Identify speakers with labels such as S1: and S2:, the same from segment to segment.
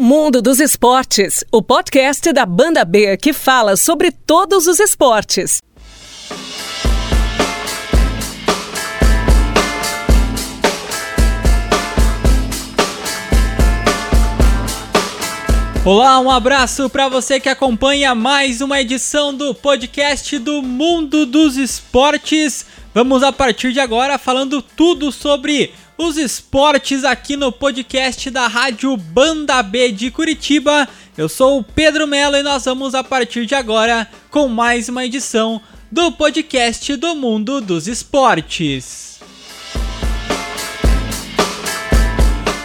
S1: Mundo dos Esportes, o podcast da Banda B que fala sobre todos os esportes.
S2: Olá, um abraço para você que acompanha mais uma edição do podcast do Mundo dos Esportes. Vamos a partir de agora falando tudo sobre os esportes aqui no podcast da Rádio Banda B de Curitiba. Eu sou o Pedro Melo e nós vamos a partir de agora com mais uma edição do podcast do Mundo dos Esportes.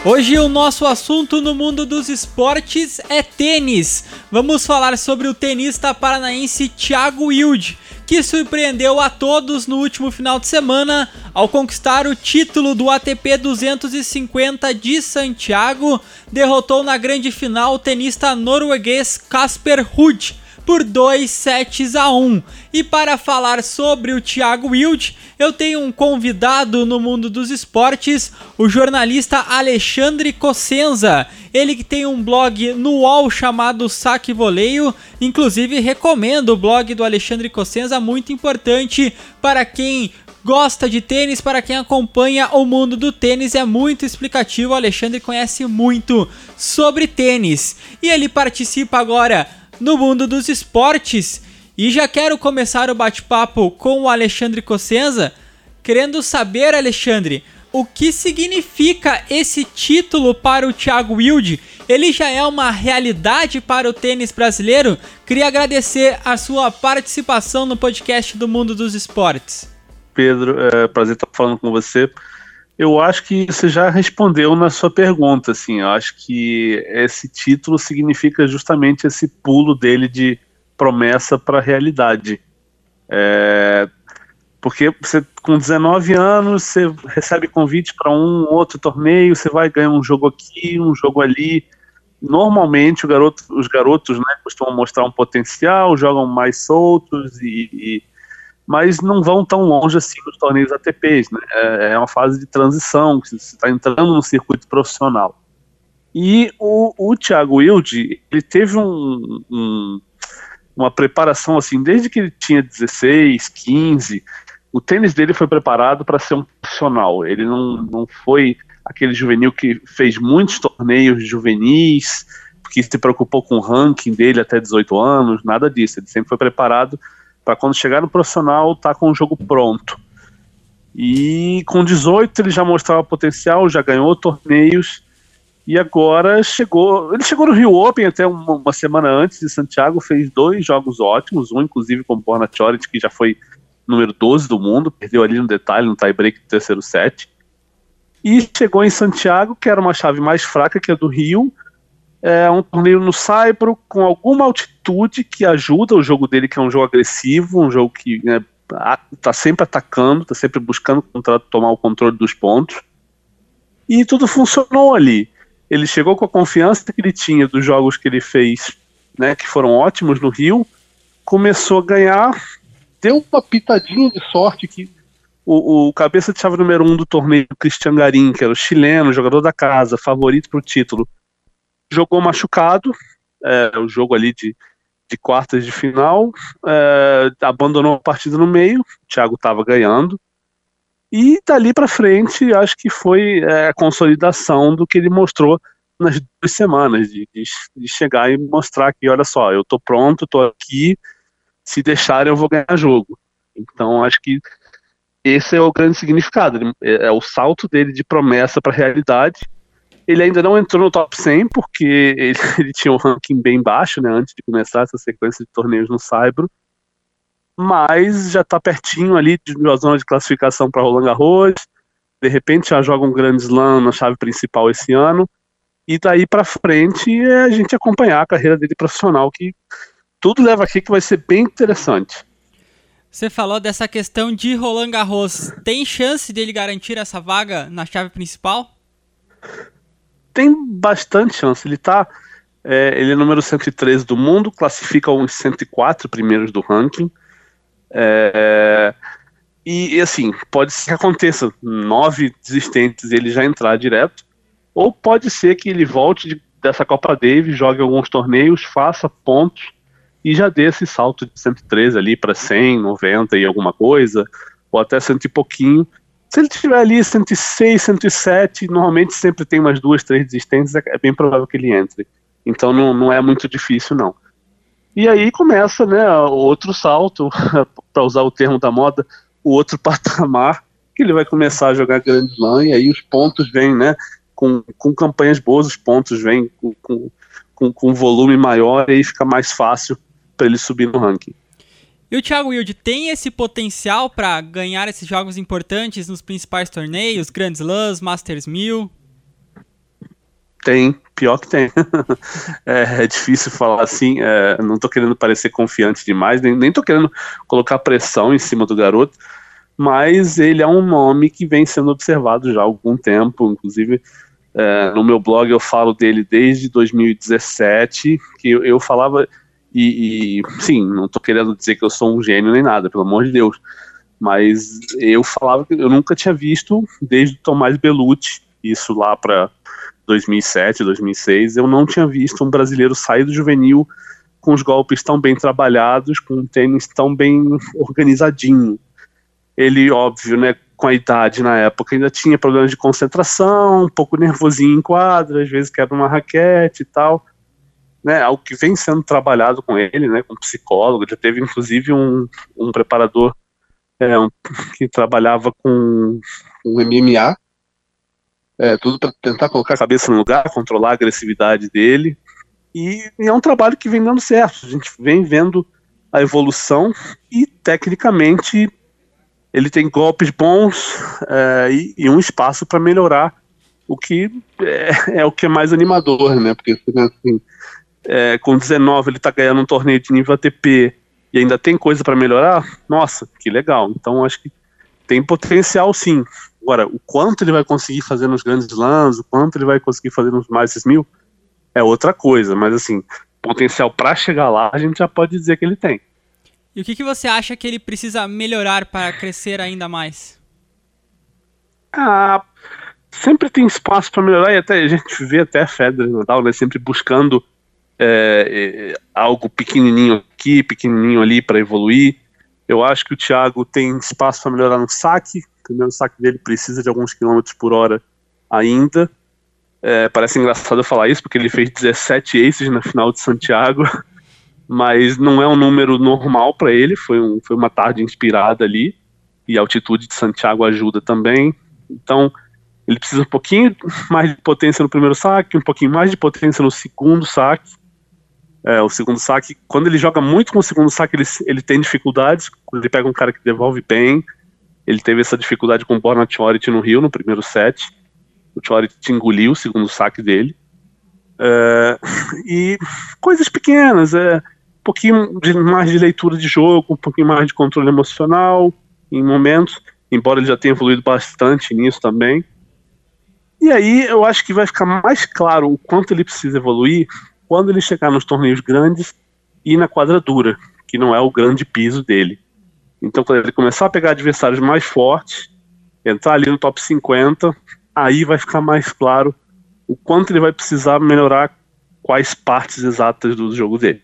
S2: Hoje o nosso assunto no mundo dos esportes é tênis. Vamos falar sobre o tenista paranaense Thiago Wilde, que surpreendeu a todos no último final de semana ao conquistar o título do ATP 250 de Santiago, derrotou na grande final o tenista norueguês Casper Ruud por 2 sets a 1. E para falar sobre o Thiago Wild, eu tenho um convidado no mundo dos esportes, o jornalista Alexandre Cossenza. Ele que tem um blog no UOL chamado Saque Voleio, inclusive recomendo o blog do Alexandre Cossenza, muito importante para quem gosta de tênis, para quem acompanha o mundo do tênis, é muito explicativo. O Alexandre conhece muito sobre tênis e ele participa agora no mundo dos esportes. E já quero começar o bate-papo com o Alexandre Cossenza, querendo saber, Alexandre, o que significa esse título para o Thiago Wilde? Ele já é uma realidade para o tênis brasileiro? Queria agradecer a sua participação no podcast do Mundo dos Esportes.
S3: Pedro, é prazer estar falando com você. Eu acho que você já respondeu na sua pergunta, assim, eu acho que esse título significa justamente esse pulo dele de promessa para realidade. É, porque você, com 19 anos, você recebe convite para um outro torneio, você vai ganhar um jogo aqui, um jogo ali. Normalmente garoto, os garotos né, costumam mostrar um potencial, jogam mais soltos e, e mas não vão tão longe assim nos torneios ATPs, né? É, é uma fase de transição, que você está entrando no circuito profissional. E o, o Thiago Wilde, ele teve um, um, uma preparação assim, desde que ele tinha 16, 15, o tênis dele foi preparado para ser um profissional. Ele não, não foi aquele juvenil que fez muitos torneios juvenis, que se preocupou com o ranking dele até 18 anos, nada disso. Ele sempre foi preparado para quando chegar no profissional tá com o jogo pronto. E com 18 ele já mostrava potencial, já ganhou torneios e agora chegou. Ele chegou no Rio Open até uma, uma semana antes de Santiago, fez dois jogos ótimos, um inclusive com o Borna Choric, que já foi número 12 do mundo, perdeu ali no detalhe, no tie-break do terceiro set. E chegou em Santiago, que era uma chave mais fraca que a do Rio, é um torneio no Saibro com alguma altitude que ajuda o jogo dele, que é um jogo agressivo, um jogo que né, tá sempre atacando, tá sempre buscando tomar o controle dos pontos. E tudo funcionou ali. Ele chegou com a confiança que ele tinha dos jogos que ele fez, né, que foram ótimos no Rio, começou a ganhar, deu uma pitadinha de sorte que o, o cabeça de chave número um do torneio, Cristian Garim, que era o chileno, jogador da casa, favorito para o título, jogou machucado, é, o jogo ali de, de quartas de final, é, abandonou a partida no meio, o Thiago estava ganhando, e dali para frente acho que foi é, a consolidação do que ele mostrou nas duas semanas, de, de, de, chegar e mostrar que, olha só, eu tô pronto, tô aqui, se deixarem eu vou ganhar jogo. Então acho que esse é o grande significado, é, é o salto dele de promessa para realidade, ele ainda não entrou no top 100 porque ele, ele, tinha um ranking bem baixo, né, antes de começar essa sequência de torneios no Saibro. Mas já está pertinho ali de uma zona de classificação para Roland Garros. De repente já joga um grande slam na chave principal esse ano. E daí para frente é a gente acompanhar a carreira dele profissional, que tudo leva aqui que vai ser bem interessante.
S2: Você falou dessa questão de Roland Garros. Tem chance dele garantir essa vaga na chave principal?
S3: Tem bastante chance. Ele tá. É, ele é número 113 do mundo, classifica os 104 primeiros do ranking. É, e, e, assim, pode ser que aconteça nove desistentes e ele já entrar direto, ou pode ser que ele volte de dessa Copa Davis, jogue alguns torneios, faça pontos e já dê esse salto de 113 ali para 100, 90 e alguma coisa, ou até cento e pouquinho. Se ele tiver ali 106, 107, normalmente sempre tem umas duas, três desistências, é bem provável que ele entre. Então não, não é muito difícil, não. E aí começa né, outro salto, para usar o termo da moda, o outro patamar, que ele vai começar a jogar Grand Slam, e aí os pontos vêm, né? Com, com campanhas boas, os pontos vêm com, com, com, com volume maior, e aí fica mais fácil para ele subir no ranking.
S2: E o Thiago Wilde tem esse potencial para ganhar esses jogos importantes nos principais torneios, Grand Slams, Masters 1000?
S3: Tem, pior que tem. é, é, difícil falar assim, é, não tô querendo parecer confiante demais, nem, nem tô querendo colocar pressão em cima do garoto, mas ele é um nome que vem sendo observado já há algum tempo, inclusive é, no meu blog eu falo dele desde 2017, que eu, eu falava, e, e, sim, não tô querendo dizer que eu sou um gênio nem nada, pelo amor de Deus, mas eu falava que eu nunca tinha visto desde Tomás Belucci, isso lá para 2007, 2006, eu não tinha visto um brasileiro sair do juvenil com os golpes tão bem trabalhados, com um tênis tão bem organizadinho. Ele, óbvio, né, com a idade na época, ainda tinha problemas de concentração, um pouco nervosinho em quadra, às vezes quebra uma raquete e tal. Né, algo que vem sendo trabalhado com ele, né, com psicólogo, já teve inclusive um, um preparador é, um, que trabalhava com um MMA, é, tudo para tentar colocar a cabeça no lugar, controlar a agressividade dele. E, e, é um trabalho que vem dando certo. A gente vem vendo a evolução e, tecnicamente, ele tem golpes bons é, e, e, um espaço para melhorar, o que é, é, o que é mais animador, né? Porque assim, é, com 19 ele está ganhando um torneio de nível ATP e ainda tem coisa para melhorar. Nossa, que legal. Então acho que tem potencial sim. Agora, o quanto ele vai conseguir fazer nos grandes slams, o quanto ele vai conseguir fazer nos mais mil, é outra coisa. Mas, assim, potencial para chegar lá, a gente já pode dizer que ele tem.
S2: E o que, que você acha que ele precisa melhorar para crescer ainda mais?
S3: Ah, sempre tem espaço para melhorar e até a gente vê até Federer Nadal, né, sempre buscando é, é, algo pequenininho aqui, pequenininho ali para evoluir. Eu acho que o Thiago tem espaço para melhorar no saque? O saque dele precisa de alguns quilômetros por hora ainda. É, parece engraçado eu falar isso, porque ele fez 17 aces na final de Santiago, mas não é um número normal para ele, foi, um, foi uma tarde inspirada ali, e a altitude de Santiago ajuda também. Então, ele precisa um pouquinho mais de potência no primeiro saque, um pouquinho mais de potência no segundo saque. É, o segundo saque, quando ele joga muito com o segundo saque, ele, ele tem dificuldades. Ele pega um cara que devolve bem, ele teve essa dificuldade com o Borna Chorit no Rio, no primeiro set. O Chorit engoliu o segundo saque dele. É, e coisas pequenas, é, um pouquinho de, mais de leitura de jogo, um pouquinho mais de controle emocional em momentos, embora ele já tenha evoluído bastante nisso também. E aí eu acho que vai ficar mais claro o quanto ele precisa evoluir quando ele chegar nos torneios grandes e na quadra dura, que não é o grande piso dele. Então, quando ele começar a pegar adversários mais fortes, entrar ali no top 50, aí vai ficar mais claro o quanto ele vai precisar melhorar quais partes exatas do jogo dele.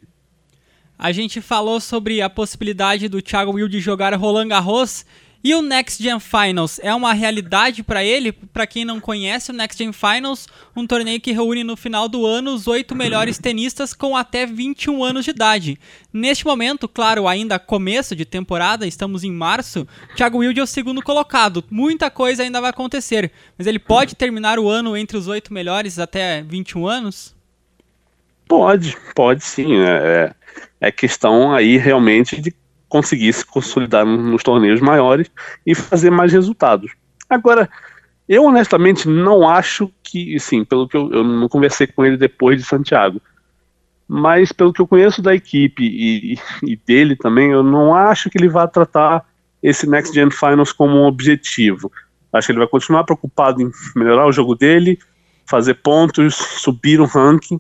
S2: A gente falou sobre a possibilidade do Thiago Wilde jogar Roland Garros e o Next Gen Finals é uma realidade para ele? Para quem não conhece, o Next Gen Finals, um torneio que reúne no final do ano os oito melhores tenistas com até 21 anos de idade. Neste momento, claro, ainda começo de temporada, estamos em março, Thiago Wilde é o segundo colocado. Muita coisa ainda vai acontecer, mas ele pode terminar o ano entre os oito melhores até 21 anos?
S3: Pode, pode sim. É, é, é questão aí realmente de conseguir se consolidar nos torneios maiores e fazer mais resultados. Agora, eu honestamente não acho que, sim, pelo que eu, eu não conversei com ele depois de Santiago, mas pelo que eu conheço da equipe e, e dele também, eu não acho que ele vá tratar esse Next Gen Finals como um objetivo. Acho que ele vai continuar preocupado em melhorar o jogo dele, fazer pontos, subir um ranking.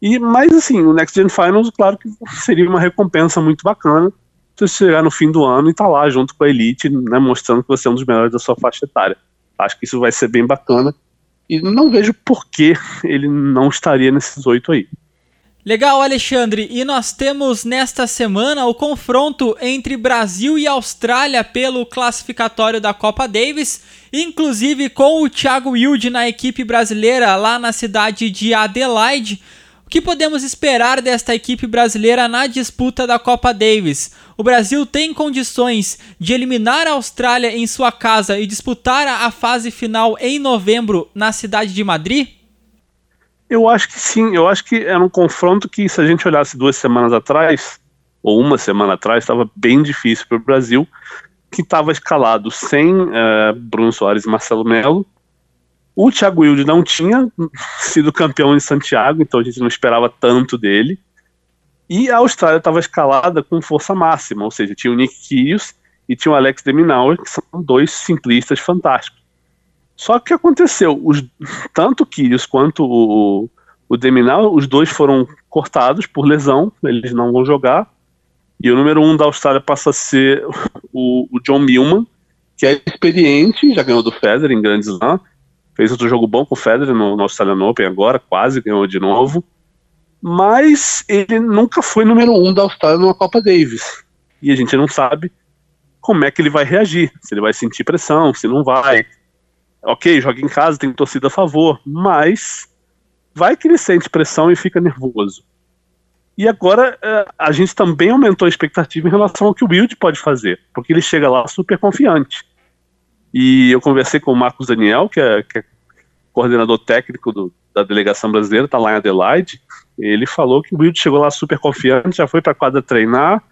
S3: E, mas assim, o Next Gen Finals, claro que seria uma recompensa muito bacana você chegar no fim do ano e tá lá junto com a elite, né, mostrando que você é um dos melhores da sua faixa etária. Acho que isso vai ser bem bacana. E não vejo por que ele não estaria nesses oito aí.
S2: Legal, Alexandre. E nós temos nesta semana o confronto entre Brasil e Austrália pelo classificatório da Copa Davis, inclusive com o Thiago Wilde na equipe brasileira lá na cidade de Adelaide. O que podemos esperar desta equipe brasileira na disputa da Copa Davis? O Brasil tem condições de eliminar a Austrália em sua casa e disputar a fase final em novembro na cidade de Madrid?
S3: Eu acho que sim. Eu acho que era um confronto que, se a gente olhasse duas semanas atrás, ou uma semana atrás, estava bem difícil para o Brasil, que estava escalado sem uh, Bruno Soares e Marcelo Melo, o Thiago Wilde não tinha sido campeão em Santiago, então a gente não esperava tanto dele. E a Austrália estava escalada com força máxima, ou seja, tinha o Nick Kyrgios e tinha o Alex de Minaur, que são dois simplistas fantásticos. Só que o que aconteceu? Os, tanto o Kyrgios quanto o, o os dois foram cortados por lesão, eles não vão jogar. E o número um da Austrália passa a ser o, o John Millman, que é experiente, já ganhou do Federer em Grand Slam, fez outro jogo bom com o Federer no, no Australian Open agora, quase ganhou de novo. Mas ele nunca foi número um da Austrália numa Copa Davis. E a gente não sabe como é que ele vai reagir. Se ele vai sentir pressão, se não vai. Ok, joga em casa, tem torcida a favor, mas vai que ele sente pressão e fica nervoso. E agora é, a gente também aumentou a expectativa em relação ao que o Wild pode fazer, porque ele chega lá super confiante. E eu conversei com o Marcos Daniel, que é, que é coordenador técnico do, da delegação brasileira, está lá em Adelaide. Ele falou que o Wilde chegou lá super confiante, já foi para a quadra treinar,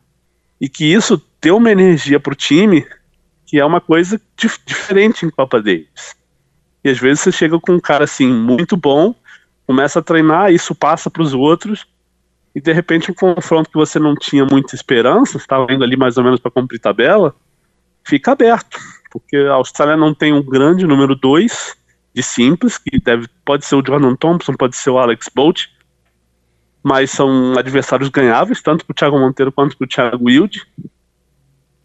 S3: e que isso deu uma energia para o time, que é uma coisa dif diferente em Copa Davis. E às vezes você chega com um cara assim, muito bom, começa a treinar, isso passa para os outros, e de repente um confronto que você não tinha muita esperança, estava indo ali mais ou menos para cumprir tabela, fica aberto porque a Austrália não tem um grande número 2 de simples, que deve, pode ser o Jordan Thompson, pode ser o Alex Bolt, mas são adversários ganháveis, tanto para o Thiago Monteiro quanto para o Thiago Wilde.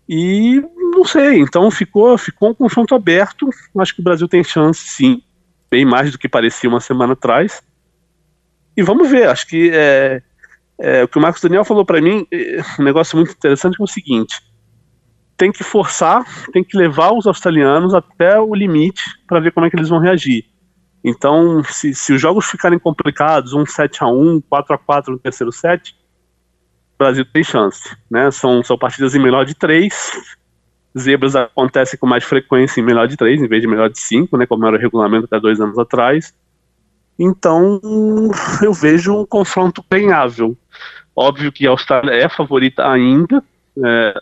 S3: E não sei, então ficou, ficou um confronto aberto. Acho que o Brasil tem chance, sim, bem mais do que parecia uma semana atrás. E vamos ver, acho que é, é, o que o Marcos Daniel falou para mim, é, um negócio muito interessante é o seguinte: tem que forçar, tem que levar os australianos até o limite para ver como é que eles vão reagir. Então, se, se os jogos ficarem complicados, um 7 a 1 4 a 4 no terceiro set, o Brasil tem chance. Né? São, são partidas em melhor de três. Zebras acontecem com mais frequência em melhor de três, em vez de melhor de cinco, né, como era o regulamento até dois anos atrás. Então, eu vejo um confronto ganhável. Óbvio que a Austrália é favorita ainda. É,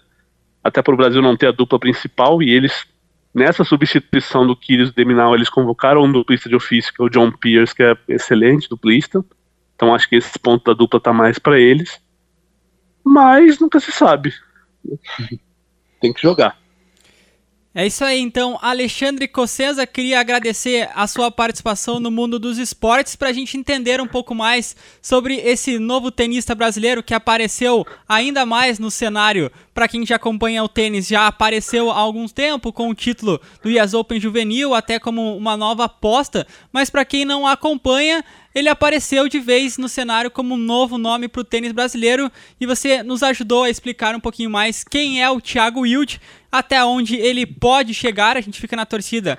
S3: até para o Brasil não ter a dupla principal, e eles, nessa substituição do Kyrgios e Deminal, eles convocaram um duplista de ofício, que é o John Pierce, que é excelente duplista, então acho que esse ponto da dupla tá mais para eles, mas nunca se sabe. Tem que jogar.
S2: É isso aí, então, Alexandre Cossesa, queria agradecer a sua participação no mundo dos esportes para a gente entender um pouco mais sobre esse novo tenista brasileiro que apareceu ainda mais no cenário. Para quem já acompanha o tênis, já apareceu há algum tempo com o título do US Open Juvenil, até como uma nova aposta, mas para quem não acompanha, ele apareceu de vez no cenário como um novo nome para o tênis brasileiro. E você nos ajudou a explicar um pouquinho mais quem é o Thiago Wild, até onde ele pode chegar. A gente fica na torcida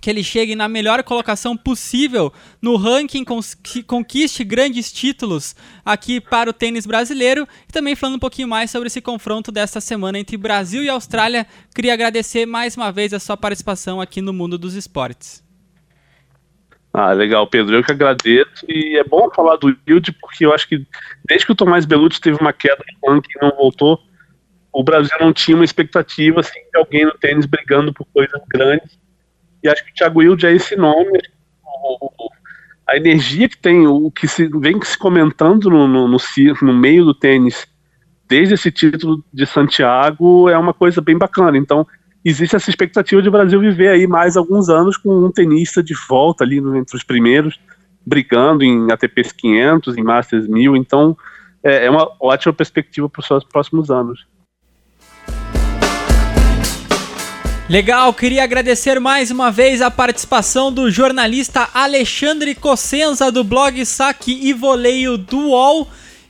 S2: que ele chegue na melhor colocação possível no ranking, conquiste grandes títulos aqui para o tênis brasileiro. E também falando um pouquinho mais sobre esse confronto desta semana entre Brasil e Austrália. Queria agradecer mais uma vez a sua participação aqui no Mundo dos Esportes.
S3: Ah, legal, Pedro. Eu que agradeço. E é bom falar do Wild, porque eu acho que desde que o Tomás Belucci teve uma queda de ranking e não voltou, o Brasil não tinha uma expectativa assim, de alguém no tênis brigando por coisas grandes. E acho que o Thiago Wild é esse nome. A energia que tem, o que se, vem se comentando no, no, no, no meio do tênis desde esse título de Santiago é uma coisa bem bacana. Então, existe essa expectativa de o Brasil viver aí mais alguns anos com um tenista de volta ali entre os primeiros, brigando em ATPs 500, em Masters 1000, então é, é uma ótima perspectiva para os próximos anos.
S2: Legal, queria agradecer mais uma vez a participação do jornalista Alexandre Cossenza do blog Saque e Voleio do UOL.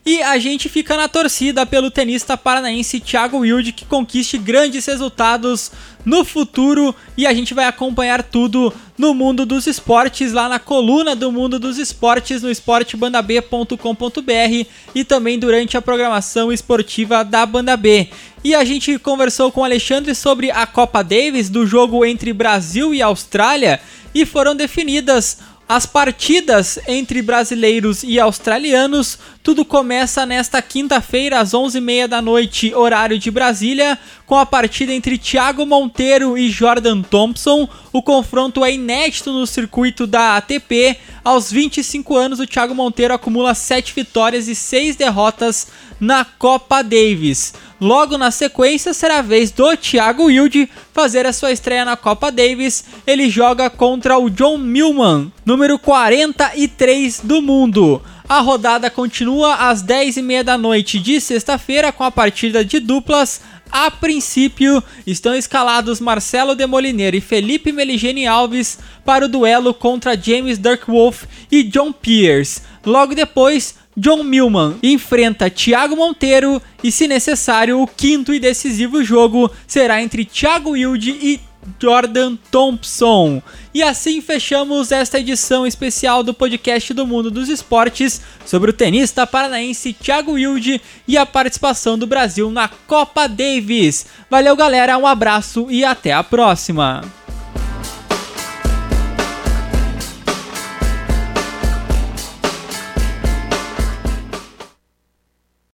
S2: E a gente fica na torcida pelo tenista paranaense Thiago Wilde que conquiste grandes resultados no futuro e a gente vai acompanhar tudo no mundo dos esportes lá na coluna do mundo dos esportes no esportebandab.com.br e também durante a programação esportiva da Banda B. E a gente conversou com o Alexandre sobre a Copa Davis do jogo entre Brasil e Austrália e foram definidas as partidas entre brasileiros e australianos, tudo começa nesta quinta-feira às 11h30 da noite, horário de Brasília, com a partida entre Thiago Monteiro e Jordan Thompson. O confronto é inédito no circuito da ATP. Aos 25 anos, o Thiago Monteiro acumula 7 vitórias e 6 derrotas na Copa Davis. Logo na sequência será a vez do Thiago Wilde fazer a sua estreia na Copa Davis. Ele joga contra o John Millman, número 43 do mundo. A rodada continua às 10h30 da noite de sexta-feira com a partida de duplas. A princípio, estão escalados Marcelo Demolineiro e Felipe Meligeni Alves para o duelo contra James Dirkwolf e John Pierce. Logo depois, John Millman enfrenta Thiago Monteiro e, se necessário, o quinto e decisivo jogo será entre Thiago Wilde e Jordan Thompson. E assim fechamos esta edição especial do podcast do Mundo dos Esportes sobre o tenista paranaense Thiago Wilde e a participação do Brasil na Copa Davis. Valeu, galera, um abraço e até a próxima.